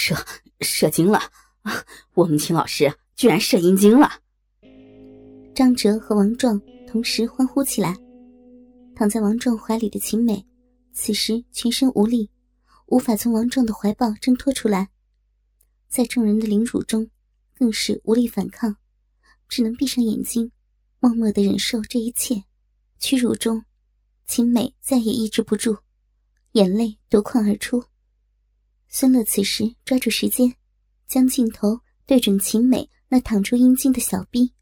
射射精了啊！我们秦老师居然射阴茎了！张哲和王壮同时欢呼起来。躺在王壮怀里的秦美，此时全身无力，无法从王壮的怀抱挣脱出来，在众人的凌辱中，更是无力反抗，只能闭上眼睛，默默的忍受这一切。屈辱中，秦美再也抑制不住，眼泪夺眶而出。孙乐此时抓住时间，将镜头对准秦美那淌出阴茎的小臂，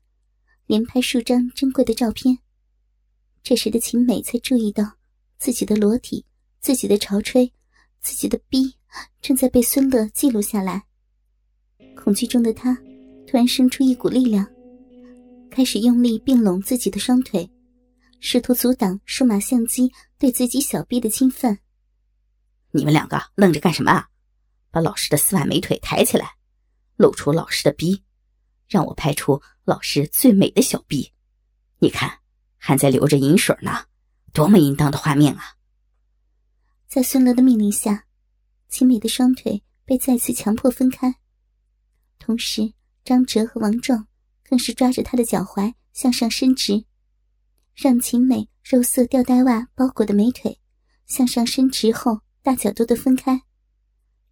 连拍数张珍贵的照片。这时的秦美才注意到，自己的裸体、自己的潮吹、自己的逼正在被孙乐记录下来。恐惧中的她，突然生出一股力量，开始用力并拢自己的双腿，试图阻挡数码相机对自己小臂的侵犯。你们两个愣着干什么啊？把老师的丝袜美腿抬起来，露出老师的逼，让我拍出老师最美的小逼。你看。还在流着银水呢，多么淫荡的画面啊！在孙乐的命令下，秦美的双腿被再次强迫分开，同时张哲和王壮更是抓着她的脚踝向上伸直，让秦美肉色吊带袜包裹的美腿向上伸直后大角度的分开，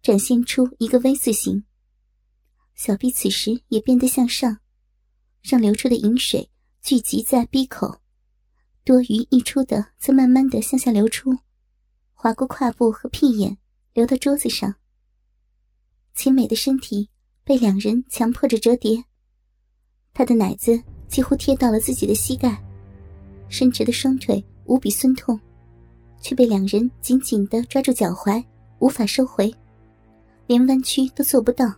展现出一个 V 字形。小臂此时也变得向上，让流出的饮水聚集在鼻口。多余溢出的则慢慢的向下流出，划过胯部和屁眼，流到桌子上。秦美的身体被两人强迫着折叠，她的奶子几乎贴到了自己的膝盖，伸直的双腿无比酸痛，却被两人紧紧的抓住脚踝，无法收回，连弯曲都做不到。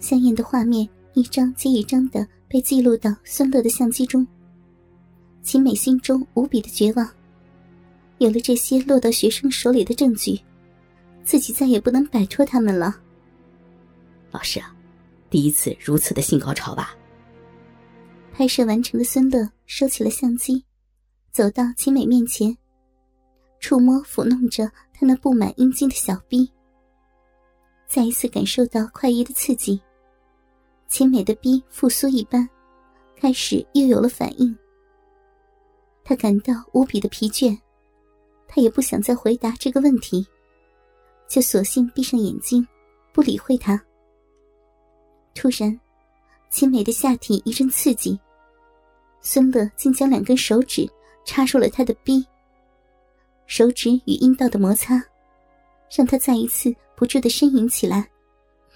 香艳的画面一张接一张的被记录到孙乐的相机中。秦美心中无比的绝望，有了这些落到学生手里的证据，自己再也不能摆脱他们了。老师啊，第一次如此的性高潮吧？拍摄完成的孙乐收起了相机，走到秦美面前，触摸抚弄着她那布满阴茎的小臂，再一次感受到快意的刺激，秦美的逼复苏一般，开始又有了反应。他感到无比的疲倦，他也不想再回答这个问题，就索性闭上眼睛，不理会他。突然，秦美的下体一阵刺激，孙乐竟将两根手指插入了他的逼，手指与阴道的摩擦，让他再一次不住的呻吟起来。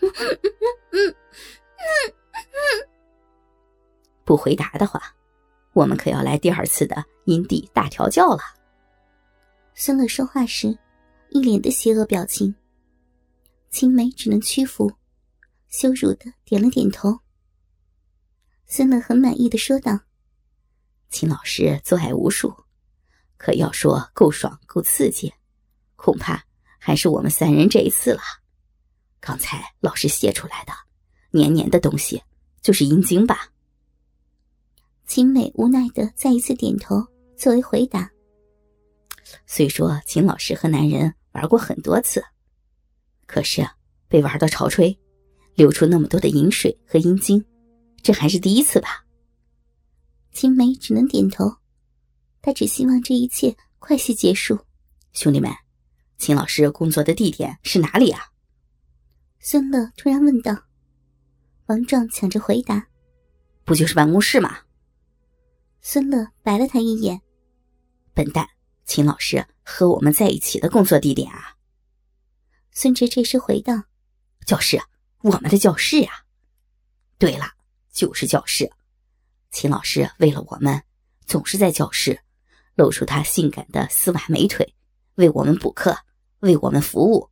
不回答的话。我们可要来第二次的阴蒂大调教了。孙乐说话时，一脸的邪恶表情。青梅只能屈服，羞辱的点了点头。孙乐很满意的说道：“秦老师做爱无数，可要说够爽够刺激，恐怕还是我们三人这一次了。刚才老师泄出来的黏黏的东西，就是阴茎吧？”秦美无奈的再一次点头，作为回答。虽说秦老师和男人玩过很多次，可是被玩到潮吹，流出那么多的饮水和阴茎，这还是第一次吧？秦美只能点头，她只希望这一切快些结束。兄弟们，秦老师工作的地点是哪里啊？孙乐突然问道。王壮抢着回答：“不就是办公室吗？”孙乐白了他一眼：“笨蛋，秦老师和我们在一起的工作地点啊。”孙哲这时回道：“教室，我们的教室呀。对了，就是教室。秦老师为了我们，总是在教室露出他性感的丝袜美腿，为我们补课，为我们服务。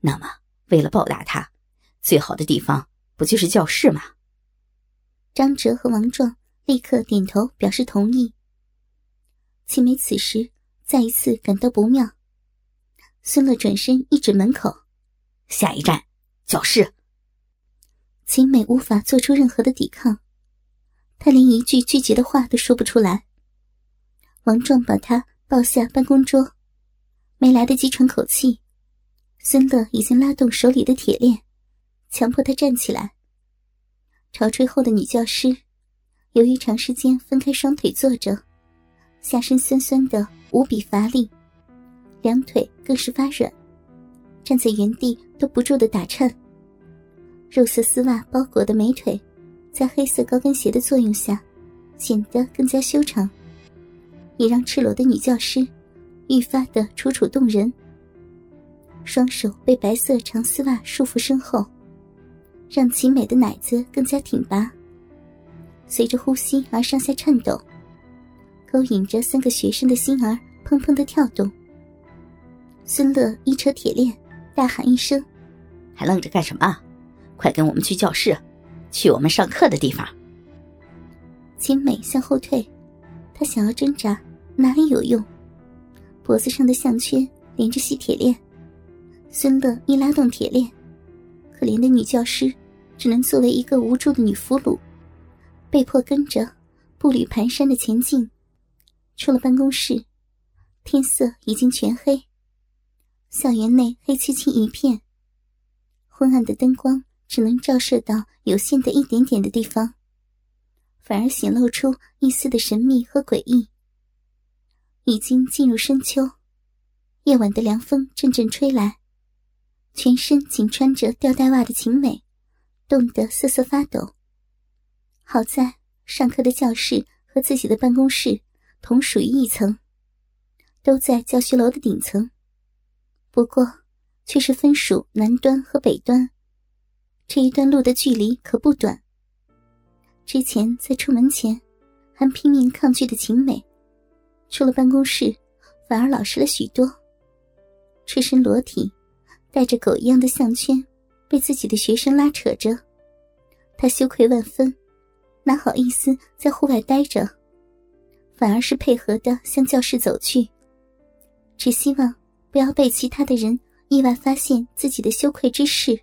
那么，为了报答他，最好的地方不就是教室吗？”张哲和王壮。立刻点头表示同意。秦梅此时再一次感到不妙，孙乐转身一指门口：“下一站，教室。”秦美无法做出任何的抵抗，她连一句拒绝的话都说不出来。王壮把她抱下办公桌，没来得及喘口气，孙乐已经拉动手里的铁链，强迫他站起来。潮吹后的女教师，由于长时间分开双腿坐着，下身酸酸的，无比乏力，两腿更是发软，站在原地都不住的打颤。肉色丝袜包裹的美腿，在黑色高跟鞋的作用下，显得更加修长，也让赤裸的女教师愈发的楚楚动人。双手被白色长丝袜束缚身后。让秦美的奶子更加挺拔，随着呼吸而上下颤抖，勾引着三个学生的心儿砰砰的跳动。孙乐一扯铁链，大喊一声：“还愣着干什么？快跟我们去教室，去我们上课的地方！”秦美向后退，她想要挣扎，哪里有用？脖子上的项圈连着细铁链，孙乐一拉动铁链。可怜的女教师，只能作为一个无助的女俘虏，被迫跟着步履蹒跚的前进。出了办公室，天色已经全黑，校园内黑漆漆一片，昏暗的灯光只能照射到有限的一点点的地方，反而显露出一丝的神秘和诡异。已经进入深秋，夜晚的凉风阵阵吹来。全身仅穿着吊带袜的秦美，冻得瑟瑟发抖。好在上课的教室和自己的办公室同属于一层，都在教学楼的顶层，不过却是分属南端和北端，这一段路的距离可不短。之前在出门前还拼命抗拒的秦美，出了办公室反而老实了许多，赤身裸体。带着狗一样的项圈，被自己的学生拉扯着，他羞愧万分，哪好意思在户外待着，反而是配合的向教室走去，只希望不要被其他的人意外发现自己的羞愧之事。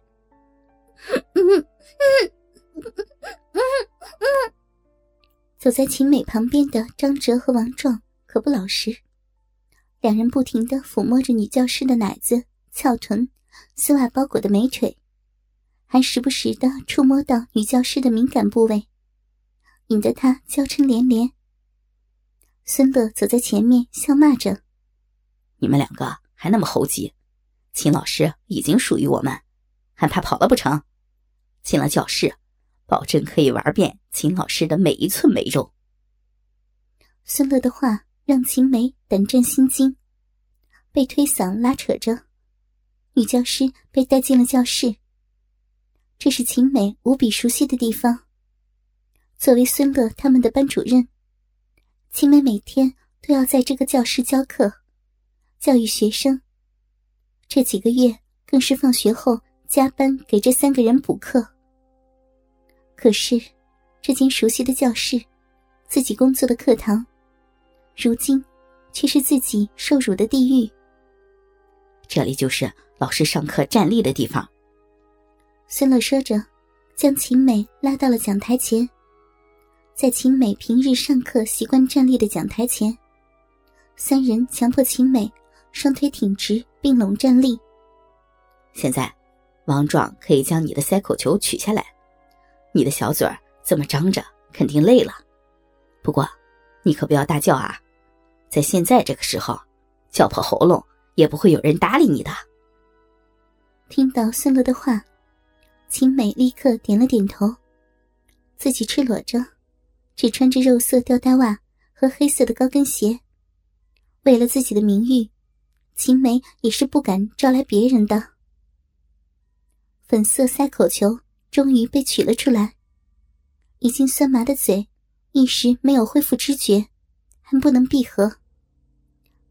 走在秦美旁边的张哲和王壮可不老实，两人不停的抚摸着女教师的奶子、翘臀。丝袜包裹的美腿，还时不时的触摸到女教师的敏感部位，引得她娇嗔连连。孙乐走在前面，笑骂着：“你们两个还那么猴急，秦老师已经属于我们，还怕跑了不成？进了教室，保证可以玩遍秦老师的每一寸美肉。”孙乐的话让秦梅胆战心惊，被推搡拉扯着。女教师被带进了教室。这是秦美无比熟悉的地方。作为孙乐他们的班主任，秦美每天都要在这个教室教课，教育学生。这几个月更是放学后加班给这三个人补课。可是，这间熟悉的教室，自己工作的课堂，如今却是自己受辱的地狱。这里就是。老师上课站立的地方。孙乐说着，将秦美拉到了讲台前。在秦美平日上课习惯站立的讲台前，三人强迫秦美双腿挺直并拢站立。现在，王壮可以将你的塞口球取下来。你的小嘴儿这么张着，肯定累了。不过，你可不要大叫啊！在现在这个时候，叫破喉咙也不会有人搭理你的。听到孙乐的话，秦美立刻点了点头。自己赤裸着，只穿着肉色吊带袜和黑色的高跟鞋。为了自己的名誉，秦美也是不敢招来别人的。粉色塞口球终于被取了出来，已经酸麻的嘴一时没有恢复知觉，还不能闭合，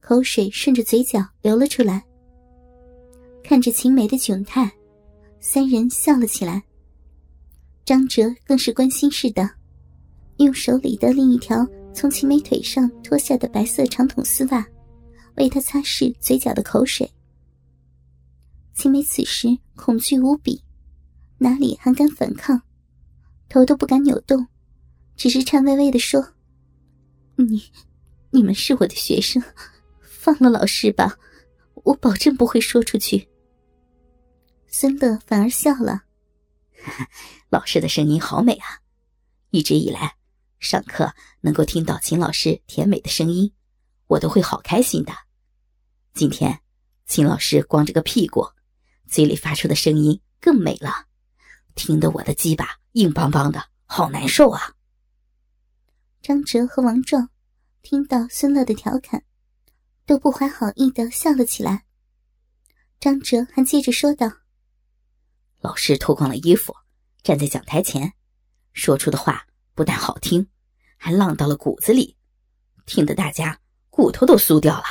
口水顺着嘴角流了出来。看着秦梅的窘态，三人笑了起来。张哲更是关心似的，用手里的另一条从秦梅腿上脱下的白色长筒丝袜，为她擦拭嘴角的口水。秦梅此时恐惧无比，哪里还敢反抗，头都不敢扭动，只是颤巍巍的说：“你，你们是我的学生，放了老师吧，我保证不会说出去。”孙乐反而笑了：“ 老师的声音好美啊！一直以来，上课能够听到秦老师甜美的声音，我都会好开心的。今天，秦老师光着个屁股，嘴里发出的声音更美了，听得我的鸡巴硬邦邦的，好难受啊！”张哲和王壮听到孙乐的调侃，都不怀好意的笑了起来。张哲还接着说道：“老师脱光了衣服，站在讲台前，说出的话不但好听，还浪到了骨子里，听得大家骨头都酥掉了。”